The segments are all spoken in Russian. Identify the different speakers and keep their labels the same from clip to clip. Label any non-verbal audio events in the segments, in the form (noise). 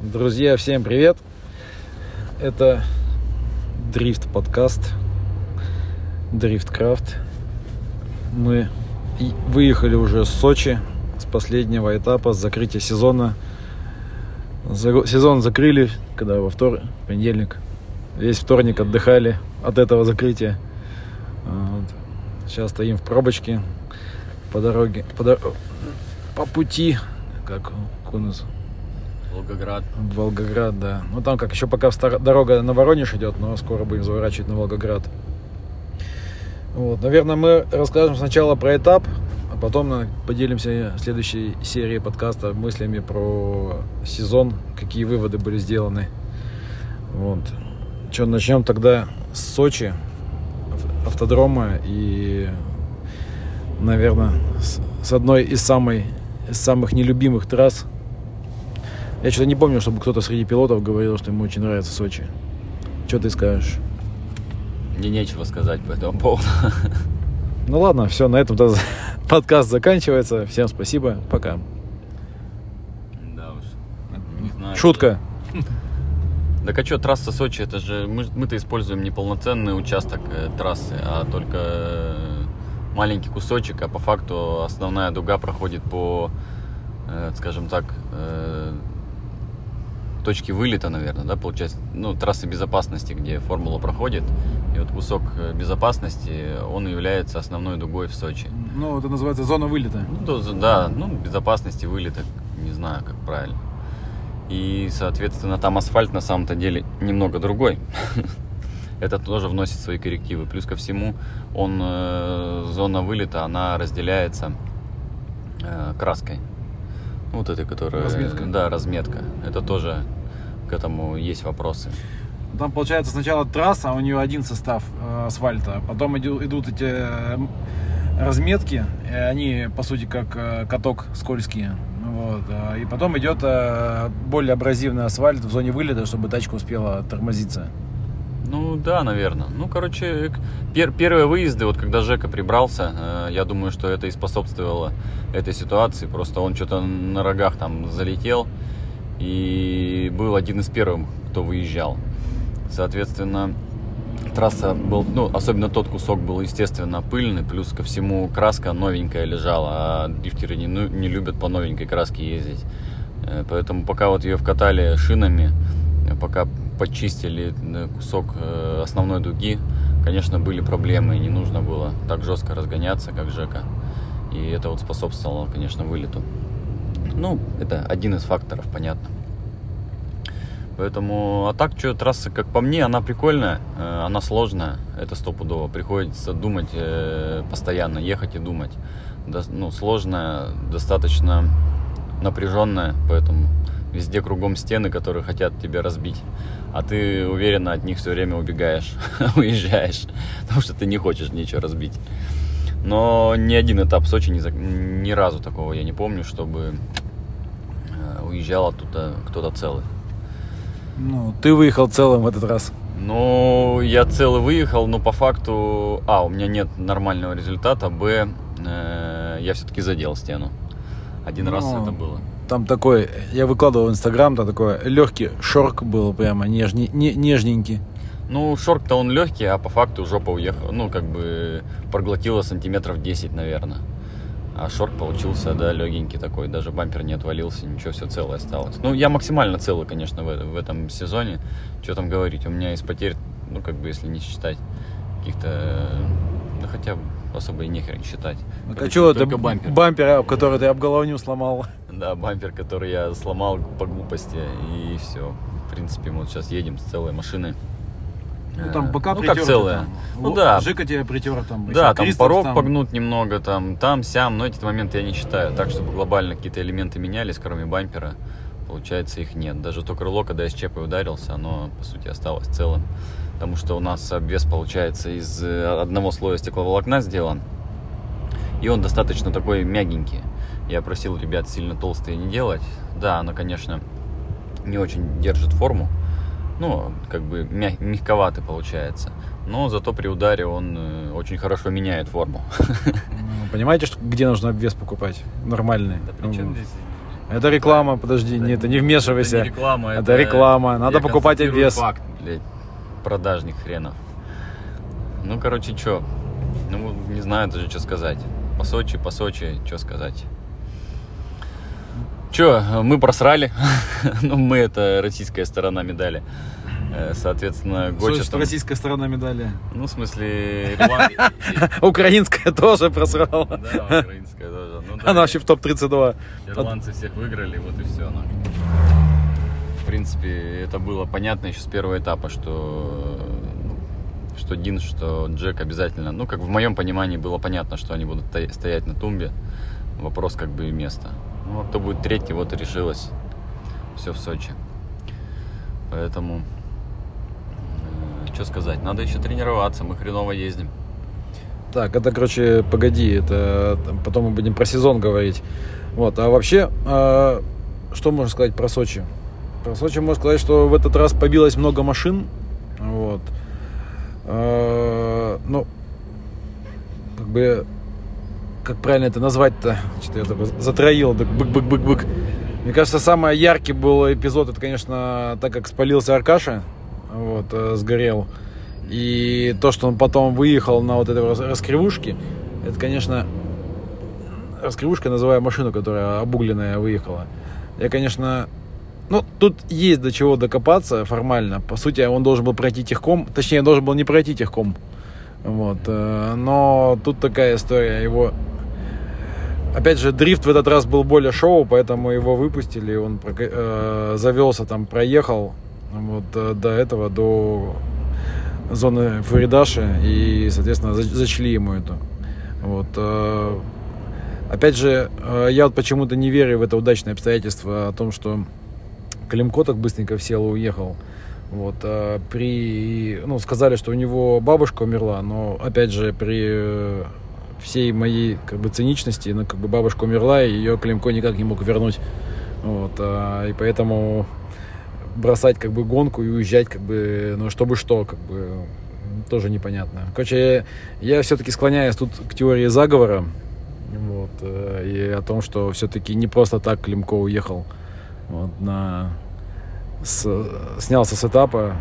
Speaker 1: Друзья, всем привет! Это Дрифт подкаст, Дрифткрафт. Мы выехали уже с Сочи, с последнего этапа, с закрытия сезона. Сезон закрыли, когда во вторник, понедельник. Весь вторник отдыхали от этого закрытия. Вот. Сейчас стоим в пробочке по дороге, по, дор... по пути, как у нас
Speaker 2: Волгоград.
Speaker 1: Волгоград, да. Ну там как еще пока дорога на Воронеж идет, но скоро будем заворачивать на Волгоград. Вот, наверное, мы расскажем сначала про этап, а потом поделимся в следующей серии подкаста мыслями про сезон, какие выводы были сделаны. Вот. Что, начнем тогда с Сочи, автодрома и, наверное, с одной из, самой, из самых нелюбимых трасс – я что-то не помню, чтобы кто-то среди пилотов говорил, что ему очень нравится Сочи. Что ты скажешь?
Speaker 2: Мне нечего сказать по этому поводу.
Speaker 1: Ну ладно, все, на этом (laughs) подкаст заканчивается. Всем спасибо, пока.
Speaker 2: Да уж, не знаю.
Speaker 1: Шутка. (laughs)
Speaker 2: Так а что, трасса Сочи, это же мы, мы-то используем не полноценный участок э, трассы, а только э, маленький кусочек, а по факту основная дуга проходит по, э, скажем так, точки вылета, наверное, да, получается, ну, трассы безопасности, где формула проходит, и вот кусок э, безопасности, он является основной дугой в Сочи.
Speaker 1: Ну, это называется зона вылета.
Speaker 2: Ну, то, да, ну, безопасности вылета, не знаю, как правильно. И, соответственно, там асфальт на самом-то деле немного другой. (laughs) Это тоже вносит свои коррективы. Плюс ко всему, он, э, зона вылета, она разделяется э, краской. Вот этой, которая...
Speaker 1: Разметка.
Speaker 2: Да, разметка. Это тоже к этому есть вопросы.
Speaker 1: Там получается сначала трасса, а у нее один состав э, асфальта, потом идут, эти э, разметки, и они по сути как э, каток скользкие. Вот. И потом идет более абразивный асфальт в зоне вылета, чтобы тачка успела тормозиться.
Speaker 2: Ну да, наверное. Ну, короче, пер первые выезды, вот когда Жека прибрался, я думаю, что это и способствовало этой ситуации. Просто он что-то на рогах там залетел и был один из первых, кто выезжал. Соответственно, трасса был, ну, особенно тот кусок был, естественно, пыльный, плюс ко всему краска новенькая лежала, а дрифтеры не, ну, не любят по новенькой краске ездить. Э, поэтому пока вот ее вкатали шинами, э, пока почистили э, кусок основной дуги, конечно, были проблемы, не нужно было так жестко разгоняться, как Жека. И это вот способствовало, конечно, вылету. Ну, это один из факторов, понятно. Поэтому, а так, что трасса, как по мне, она прикольная, э, она сложная, это стопудово. Приходится думать э, постоянно, ехать и думать. Ну, сложная, достаточно напряженная, поэтому везде кругом стены, которые хотят тебя разбить. А ты уверенно от них все время убегаешь, (laughs) уезжаешь, потому что ты не хочешь ничего разбить. Но ни один этап Сочи, ни, ни разу такого я не помню, чтобы уезжал оттуда кто-то целый.
Speaker 1: Ну, ты выехал целым в этот раз.
Speaker 2: Ну, я целый выехал, но по факту, а, у меня нет нормального результата, б, э, я все-таки задел стену. Один ну, раз это было.
Speaker 1: Там такой, я выкладывал в Инстаграм, там такой легкий шорк был прямо, нежней, не, нежненький.
Speaker 2: Ну, шорк-то он легкий, а по факту жопа уехала, ну, как бы проглотила сантиметров 10, наверное. А шорт получился, да, легенький такой, даже бампер не отвалился, ничего, все целое осталось. Ну, я максимально целый, конечно, в, в этом сезоне. Что там говорить, у меня из потерь, ну, как бы, если не считать каких-то, да хотя особо и нехер не считать.
Speaker 1: Ну, а что это бампер? Бампер, который ты об головню сломал. (laughs)
Speaker 2: Да, бампер, который я сломал по глупости, и все. В принципе, мы вот сейчас едем с целой машиной.
Speaker 1: Ну, там бока
Speaker 2: ну, как целая.
Speaker 1: Там. Ну, да. Жика тебе притер там.
Speaker 2: Да, там порог там... погнут немного, там, там, сям, но эти моменты я не считаю. Так, чтобы глобально какие-то элементы менялись, кроме бампера, получается, их нет. Даже то крыло, когда я с чепой ударился, оно, по сути, осталось целым. Потому что у нас обвес, получается, из э, одного слоя стекловолокна сделан. И он достаточно такой мягенький. Я просил ребят сильно толстые не делать. Да, оно, конечно, не очень держит форму ну, как бы мяг, мягковатый получается. Но зато при ударе он э, очень хорошо меняет форму.
Speaker 1: Ну, понимаете, что, где нужно обвес покупать? Нормальный.
Speaker 2: Да при чем здесь?
Speaker 1: Это реклама, подожди, не, это не вмешивайся.
Speaker 2: Это не реклама,
Speaker 1: Это реклама, надо
Speaker 2: я
Speaker 1: покупать обвес.
Speaker 2: факт, блядь, продажник хренов. Ну, короче, что? Ну, не знаю даже, что сказать. По Сочи, по Сочи, что сказать. Че, мы просрали. (laughs) ну, мы это российская сторона медали. Э, Соответственно,
Speaker 1: Что
Speaker 2: Гоча
Speaker 1: значит
Speaker 2: там...
Speaker 1: российская сторона медали?
Speaker 2: Ну, в смысле, (laughs)
Speaker 1: Украинская тоже просрала.
Speaker 2: Да, украинская тоже. Ну,
Speaker 1: Она вообще в топ-32.
Speaker 2: Ирландцы всех выиграли, вот и все. В принципе, это было понятно еще с первого этапа, что ну, что Дин, что Джек обязательно, ну, как в моем понимании было понятно, что они будут то- стоять на тумбе. Вопрос как бы и места. Ну, кто будет третий, вот решилось. Все в Сочи. Поэтому, что сказать, надо еще тренироваться, мы хреново ездим.
Speaker 1: Так, это, короче, погоди, это потом мы будем про сезон говорить. Вот, а вообще, а, что можно сказать про Сочи? Про Сочи можно сказать, что в этот раз побилось много машин. Вот. А, ну, как бы, как правильно это назвать-то? Что-то я такой затроил, так бык-бык-бык-бык. Мне кажется, самый яркий был эпизод, это, конечно, так как спалился Аркаша, вот, э, сгорел. И то, что он потом выехал на вот этой рас- раскривушке, это, конечно, раскривушка, называя машину, которая обугленная выехала. Я, конечно, ну, тут есть до чего докопаться формально. По сути, он должен был пройти техком, точнее, должен был не пройти техком. Вот, э, но тут такая история, его... Опять же, дрифт в этот раз был более шоу, поэтому его выпустили, он э, завелся там, проехал вот э, до этого, до зоны Фуридаши и, соответственно, за- зачли ему это. Вот. э, Опять же, э, я вот почему-то не верю в это удачное обстоятельство о том, что Климко так быстренько в село уехал. Вот, а при, ну, сказали, что у него бабушка умерла, но, опять же, при э, всей моей, как бы, циничности, ну, как бы, бабушка умерла, и ее Климко никак не мог вернуть. Вот, а, и поэтому бросать, как бы, гонку и уезжать, как бы, ну, чтобы что, как бы, тоже непонятно. Короче, я, я все-таки склоняюсь тут к теории заговора, вот, э, и о том, что все-таки не просто так Климко уехал вот, на с- снялся с этапа.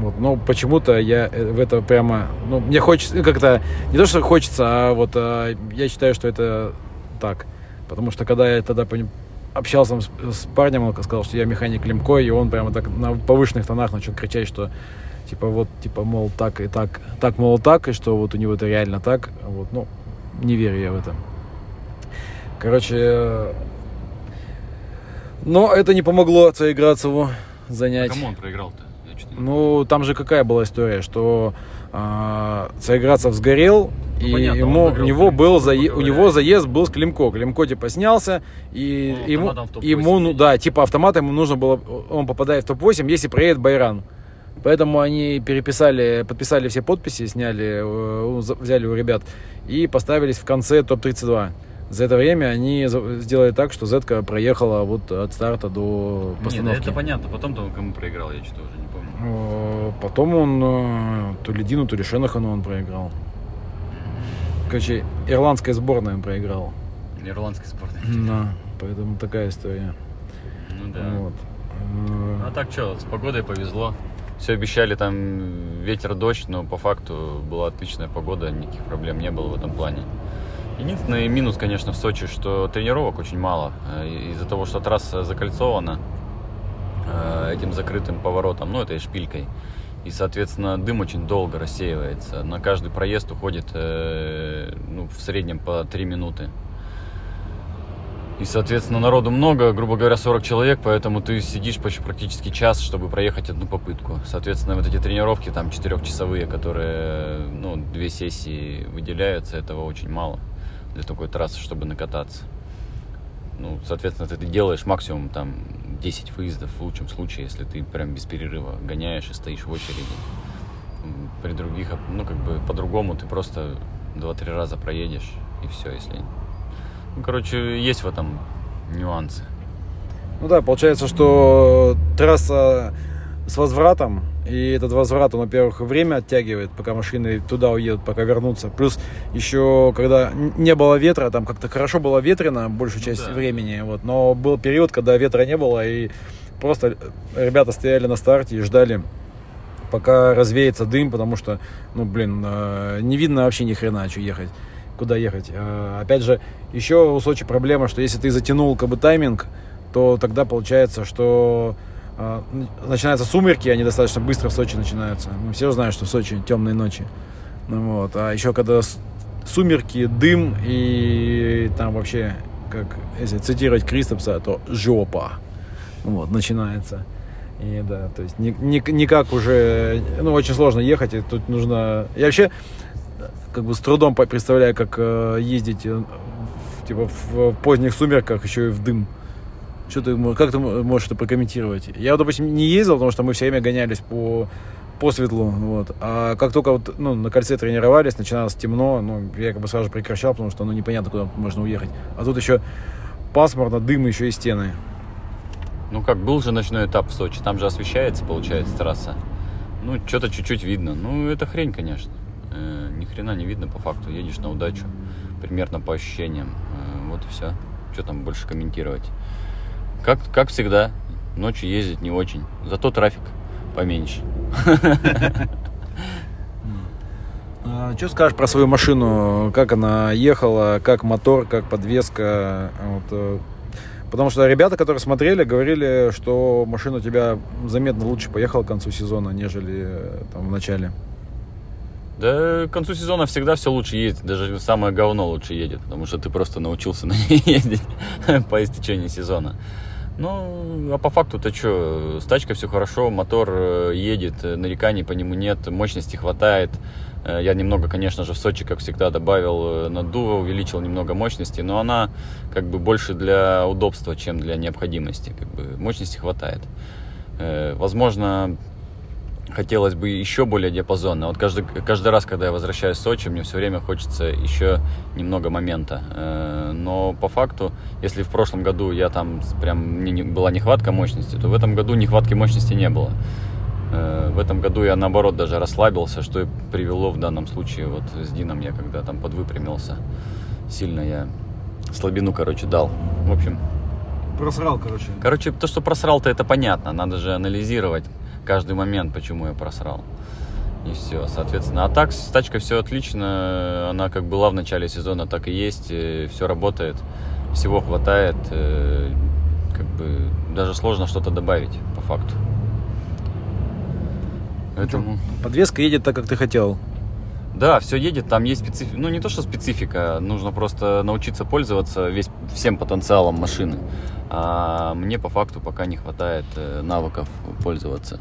Speaker 1: Вот, но почему-то я э, в это прямо, ну, мне хочется, ну, как-то, не то, что хочется, а вот а, я считаю, что это так. Потому что когда я тогда общался с, с парнем, он сказал, что я механик Лемко, и он прямо так на повышенных тонах начал кричать, что типа вот, типа, мол, так и так, так, мол, так, и что вот у него это реально так. Вот, ну, не верю я в это. Короче, э, но это не помогло Цаиградцеву занять.
Speaker 2: Кому он проиграл-то? Я чё-то не
Speaker 1: Ну, там же какая была история, что а, Царьградцев сгорел,
Speaker 2: Ну,
Speaker 1: и
Speaker 2: понятно, он
Speaker 1: ему, у него был зае- у него заезд был с Климко. Климко типа снялся, и
Speaker 2: Он
Speaker 1: ему,
Speaker 2: автоматом в топ-8
Speaker 1: ему ну, да, типа автоматом ему нужно было, он попадает в топ-8, если проедет Байран. Поэтому они переписали, подписали все подписи, сняли, э, за- взяли у ребят и поставились в конце топ-32. За это время они сделали так, что Зетка проехала вот от старта до
Speaker 2: Не, да
Speaker 1: постановки.
Speaker 2: это понятно. Потом-то он кому проиграл, я что-то уже не помню.
Speaker 1: Э, Потом он э, то ли Дину, то ли Шенахану он проиграл. Короче, ирландская сборная он проиграл.
Speaker 2: Ирландской сборной.
Speaker 1: Да, поэтому такая история.
Speaker 2: Ну да.
Speaker 1: Вот.
Speaker 2: А так что, с погодой повезло. Все обещали там ветер, дождь, но по факту была отличная погода, никаких проблем не было в этом плане. Единственный минус, конечно, в Сочи, что тренировок очень мало. Э, Из-за того, что трасса закольцована э, этим закрытым поворотом, ну, этой шпилькой. И, соответственно, дым очень долго рассеивается. На каждый проезд уходит э, ну, в среднем по 3 минуты. И, соответственно, народу много, грубо говоря, 40 человек, поэтому ты сидишь почти практически час, чтобы проехать одну попытку. Соответственно, вот эти тренировки, там, четырехчасовые, которые, ну, две сессии выделяются, этого очень мало для такой трассы, чтобы накататься. Ну, соответственно, ты, ты делаешь максимум, там, 10 выездов в лучшем случае, если ты прям без перерыва гоняешь и стоишь в очереди. При других, ну, как бы, по-другому ты просто 2-3 раза проедешь, и все, если ну, короче, есть в этом нюансы.
Speaker 1: Ну да, получается, что трасса с возвратом, И этот возврат, он, во-первых, время оттягивает, пока машины туда уедут, пока вернутся. Плюс еще, когда не было ветра, там как-то хорошо было ветрено большую часть да. времени. Вот, но был период, когда ветра не было, и просто ребята стояли на старте и ждали пока развеется дым, потому что, ну, блин, э, не видно вообще ни хрена, что ехать, куда ехать. Э, опять же, еще у Сочи проблема, что если ты затянул как бы тайминг, то тогда получается, что э, начинаются сумерки, они достаточно быстро в Сочи начинаются. Ну, все знают, что в Сочи темные ночи. Ну, вот. А еще когда сумерки, дым и там вообще, как если цитировать Кристопса, то жопа. Вот, начинается. И да, то есть ни, ни, никак уже, ну, очень сложно ехать, и тут нужно... Я вообще как бы с трудом представляю, как э, ездить э, типа в поздних сумерках, еще и в дым. Что ты, как ты можешь это прокомментировать? Я, допустим, не ездил, потому что мы все время гонялись по, по светлу, вот. А как только вот, ну, на кольце тренировались, начиналось темно, ну, я как бы сразу прекращал, потому что, ну, непонятно, куда можно уехать. А тут еще пасмурно, дым, еще и стены.
Speaker 2: Ну как, был же ночной этап в Сочи, там же освещается, получается, трасса. Ну, что-то чуть-чуть видно. Ну, это хрень, конечно. Э, ни хрена не видно по факту. Едешь на удачу. Примерно по ощущениям. Э, вот и все. Что там больше комментировать. Как, как всегда, ночью ездить не очень. Зато трафик поменьше.
Speaker 1: А, что скажешь про свою машину? Как она ехала, как мотор, как подвеска? Вот, э, Потому что ребята, которые смотрели, говорили, что машина у тебя заметно лучше поехала к концу сезона, нежели э, там в начале.
Speaker 2: Да, к концу сезона всегда все лучше ездит. Даже самое говно лучше едет, потому что ты просто научился на ней (laughs) ездить (laughs) по истечении сезона. Ну, а по факту-то что, с тачкой все хорошо, мотор э, едет, нареканий по нему нет, мощности хватает. Э, я немного, конечно же, в Сочи, как всегда, добавил э, наддува, увеличил немного мощности, но она как бы больше для удобства, чем для необходимости. Как бы мощности хватает. Э, возможно, хотелось бы еще более диапазонно. Вот каждый, каждый раз, когда я возвращаюсь в Сочи, мне все время хочется еще немного момента. Но по факту, если в прошлом году я там прям мне была нехватка мощности, то в этом году нехватки мощности не было. Э, в этом году я наоборот даже расслабился, что и привело в данном случае вот с Дином я когда там подвыпрямился. Сильно я слабину, короче, дал. В общем...
Speaker 1: Просрал, короче.
Speaker 2: Короче, то, что просрал-то, это понятно. Надо же анализировать каждый момент, почему я просрал. И все, соответственно. А так, с тачкой все отлично. Она как была в начале сезона, так и есть. Все работает. Всего хватает. Э, как бы даже сложно что-то добавить, по факту.
Speaker 1: Поэтому... Подвеска едет так, как ты хотел.
Speaker 2: Да, все едет, там есть специфика. Ну, не то, что специфика, нужно просто научиться пользоваться весь, всем потенциалом машины. А мне по факту пока не хватает э, навыков пользоваться.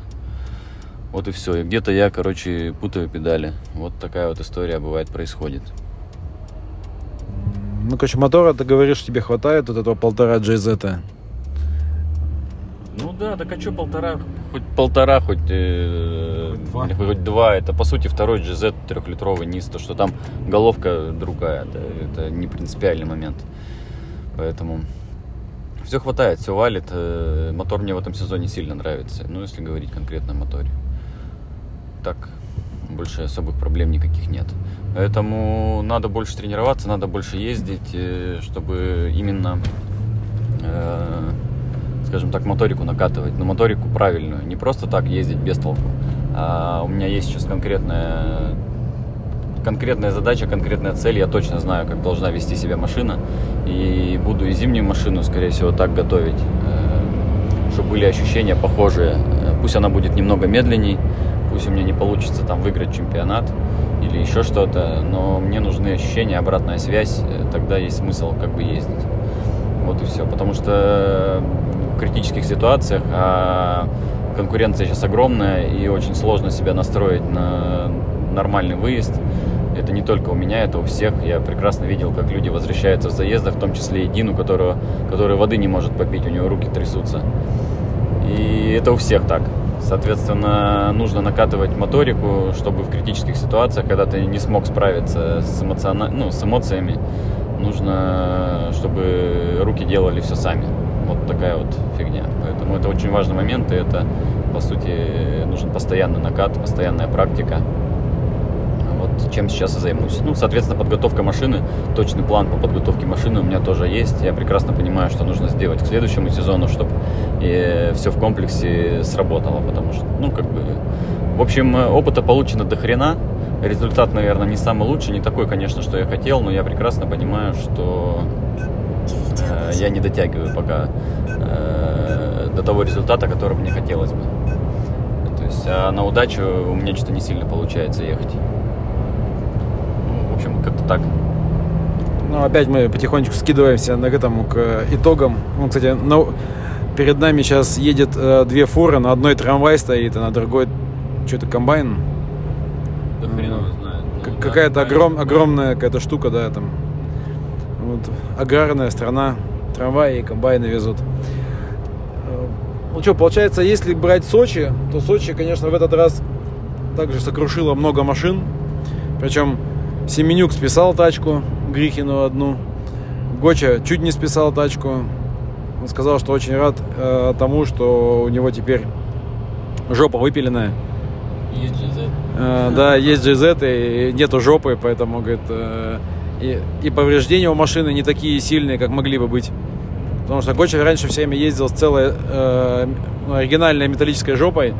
Speaker 2: Вот и все. И где-то я, короче, путаю педали. Вот такая вот история бывает происходит.
Speaker 1: Ну, короче, мотора, ты говоришь, тебе хватает вот этого полтора GZ.
Speaker 2: Ну да, так а что полтора, хоть полтора, хоть, э, хоть, два. хоть два. Это по сути второй GZ трехлитровый низ, то что там головка другая, это, это не принципиальный момент. Поэтому все хватает, все валит. Э, мотор мне в этом сезоне сильно нравится, ну если говорить конкретно о моторе. Так, больше особых проблем никаких нет. Поэтому надо больше тренироваться, надо больше ездить, э, чтобы именно э, скажем так, моторику накатывать, но моторику правильную, не просто так ездить без толку. А у меня есть сейчас конкретная, конкретная задача, конкретная цель, я точно знаю, как должна вести себя машина, и буду и зимнюю машину, скорее всего, так готовить, э, чтобы были ощущения похожие. Пусть она будет немного медленней, пусть у меня не получится там выиграть чемпионат или еще что-то, но мне нужны ощущения, обратная связь, э, тогда есть смысл как бы ездить. Вот и все. Потому что критических ситуациях, а конкуренция сейчас огромная и очень сложно себя настроить на нормальный выезд. Это не только у меня, это у всех. Я прекрасно видел, как люди возвращаются в заездах, в том числе и Дину, которого, который воды не может попить, у него руки трясутся. И это у всех так. Соответственно, нужно накатывать моторику, чтобы в критических ситуациях, когда ты не смог справиться с, эмоциона... ну, с эмоциями, нужно, чтобы руки делали все сами. Вот такая вот фигня. Поэтому это очень важный момент, и это, по сути, нужен постоянный накат, постоянная практика. Чем сейчас и займусь. Ну, соответственно, подготовка машины, точный план по подготовке машины у меня тоже есть. Я прекрасно понимаю, что нужно сделать к следующему сезону, чтобы все в комплексе сработало, потому что, ну, как бы, в общем, опыта получено до хрена, результат, наверное, не самый лучший, не такой, конечно, что я хотел, но я прекрасно понимаю, что э, я не дотягиваю пока э, до того результата, который мне хотелось бы. То есть а на удачу у меня что-то не сильно получается ехать. Ну, как-то так.
Speaker 1: Ну, опять мы потихонечку скидываемся к этому, к итогам. Ну, кстати, на... перед нами сейчас едет э, две фуры, на одной трамвай стоит, а на другой что-то комбайн
Speaker 2: да хрен его знает.
Speaker 1: Ну, какая-то да, огром, огромная какая-то штука, да, там. Вот, аграрная страна, трамваи и комбайны везут. Э, ну что, получается, если брать Сочи, то Сочи, конечно, в этот раз также сокрушило много машин. Причем Семенюк списал тачку, Грихину одну. Гоча чуть не списал тачку. Он сказал, что очень рад э, тому, что у него теперь жопа выпиленная.
Speaker 2: Есть GZ.
Speaker 1: Э, да, есть GZ, и нету жопы, поэтому, говорит, э, и, и повреждения у машины не такие сильные, как могли бы быть. Потому что Гоча раньше все время ездил с целой э, оригинальной металлической жопой,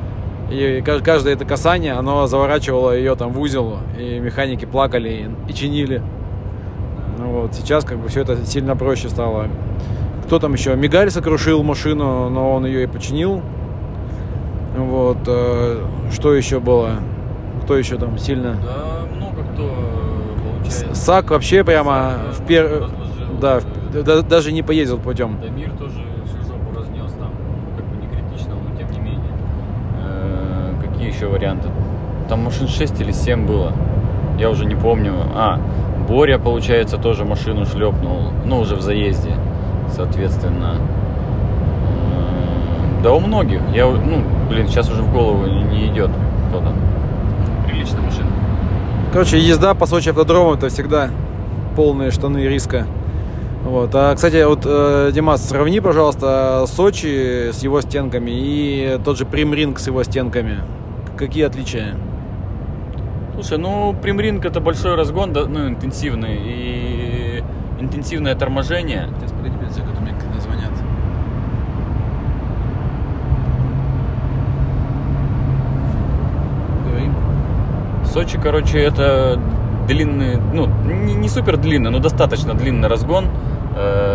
Speaker 1: и каждое это касание, оно заворачивало ее там в узел, и механики плакали и, и чинили. Ну, вот. Сейчас как бы все это сильно проще стало. Кто там еще? Мигаль сокрушил машину, но он ее и починил. Вот. Э, что еще было? Кто еще там сильно?
Speaker 2: Да, много кто получается.
Speaker 1: Сак вообще прямо в пер... Да, в... даже не поездил путем.
Speaker 2: Да, мир тоже еще варианты? Там машин 6 или 7 было. Я уже не помню. А, Боря, получается, тоже машину шлепнул. Ну, уже в заезде, соответственно. Да у многих. Я, ну, блин, сейчас уже в голову не идет кто там. Приличная машина.
Speaker 1: Короче, езда по Сочи автодрому это всегда полные штаны риска. Вот. А, кстати, вот, э, Димас, сравни, пожалуйста, Сочи с его стенками и тот же Примринг с его стенками. Какие отличия?
Speaker 2: Слушай, ну, Примринг это большой разгон, да, ну, интенсивный, и интенсивное торможение.
Speaker 1: Сейчас, погоди, секунду, мне звонят.
Speaker 2: Сочи, короче, это длинный, ну, не, не супер длинный, но достаточно длинный разгон. Э